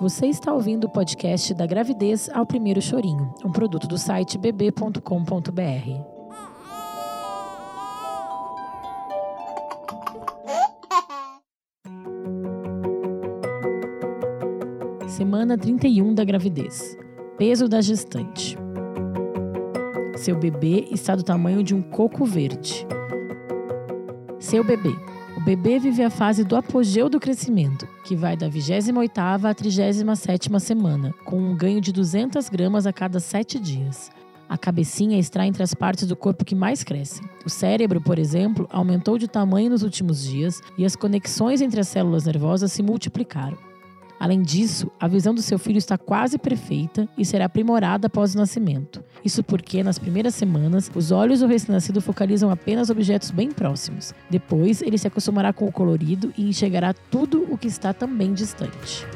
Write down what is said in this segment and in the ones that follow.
Você está ouvindo o podcast da gravidez ao primeiro chorinho, um produto do site bb.com.br. Semana 31 da gravidez. Peso da gestante. Seu bebê está do tamanho de um coco verde. Seu bebê o bebê vive a fase do apogeu do crescimento, que vai da 28ª à 37ª semana, com um ganho de 200 gramas a cada 7 dias. A cabecinha está entre as partes do corpo que mais crescem. O cérebro, por exemplo, aumentou de tamanho nos últimos dias e as conexões entre as células nervosas se multiplicaram. Além disso, a visão do seu filho está quase perfeita e será aprimorada após o nascimento. Isso porque, nas primeiras semanas, os olhos do recém-nascido focalizam apenas objetos bem próximos. Depois, ele se acostumará com o colorido e enxergará tudo o que está também distante.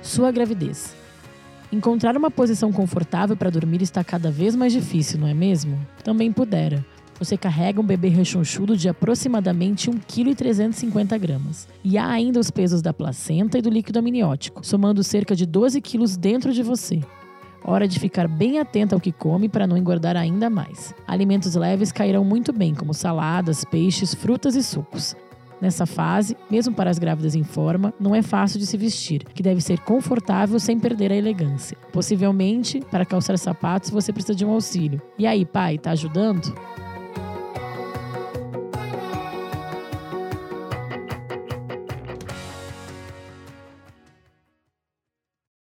Sua gravidez. Encontrar uma posição confortável para dormir está cada vez mais difícil, não é mesmo? Também pudera você carrega um bebê rechonchudo de aproximadamente 1,350 kg. E há ainda os pesos da placenta e do líquido amniótico, somando cerca de 12 kg dentro de você. Hora de ficar bem atenta ao que come para não engordar ainda mais. Alimentos leves cairão muito bem, como saladas, peixes, frutas e sucos. Nessa fase, mesmo para as grávidas em forma, não é fácil de se vestir, que deve ser confortável sem perder a elegância. Possivelmente, para calçar sapatos, você precisa de um auxílio. E aí, pai, tá ajudando?